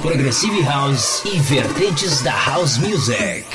Progressive House e vertentes da House Music.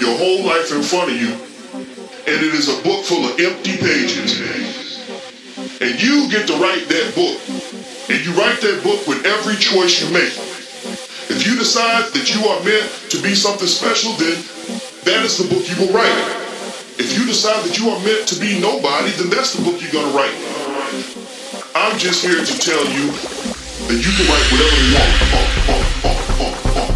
your whole life in front of you, and it is a book full of empty pages. And you get to write that book. And you write that book with every choice you make. If you decide that you are meant to be something special, then that is the book you will write. If you decide that you are meant to be nobody, then that's the book you're going to write. I'm just here to tell you that you can write whatever you want.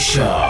Show.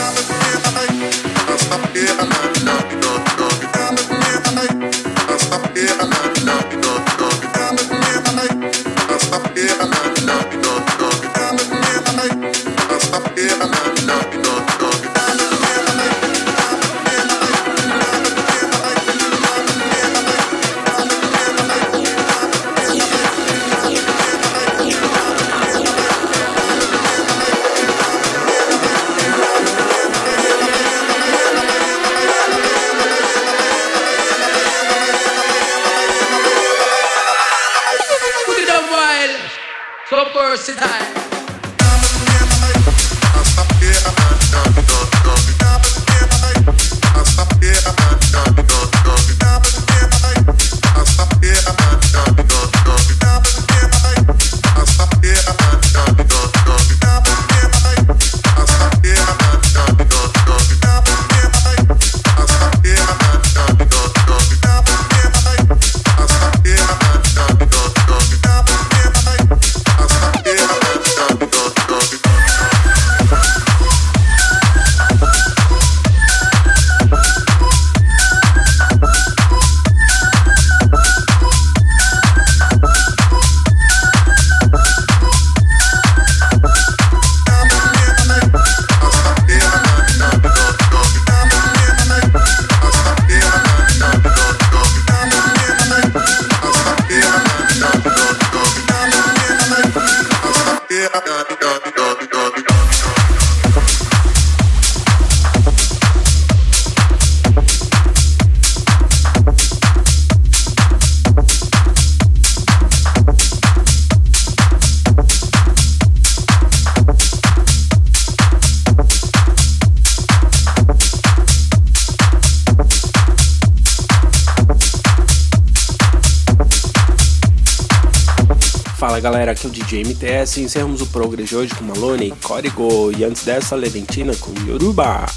galera, aqui é o DJ MTS e encerramos o Progress de hoje com Malone, Código e antes dessa Leventina com Yoruba.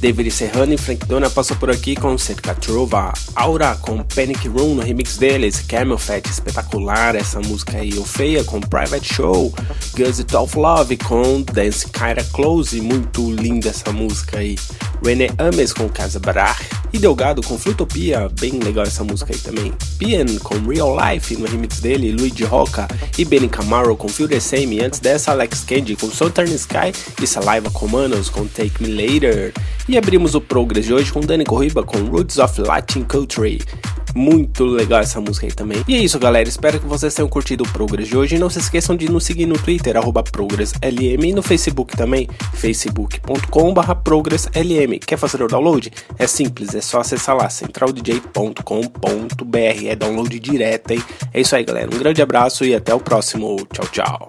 David Serrano e Frank Dona passou por aqui com Cerca Trova, Aura com Panic Room no remix deles, Camel Fat espetacular essa música aí, Feia com Private Show, Guns It Love com Dance Kinda Close, muito linda essa música aí, René Ames com Casa e Delgado com Flutopia, bem legal essa música aí também, Pian com Real Life no remix dele, Luigi Roca e Benny Camaro com Feel The Same, antes dessa Alex Candy com Southern Sky e Saliva Comandos com Take Me Later. E abrimos o Progress de hoje com Dani Corriba com Roots of Latin Culture. Muito legal essa música aí também. E é isso, galera. Espero que vocês tenham curtido o Progress de hoje. Não se esqueçam de nos seguir no Twitter, ProgressLM, e no Facebook também, facebook.com.br ProgressLM. Quer fazer o download? É simples, é só acessar lá, centraldj.com.br. É download direto, hein? É isso aí, galera. Um grande abraço e até o próximo. Tchau, tchau.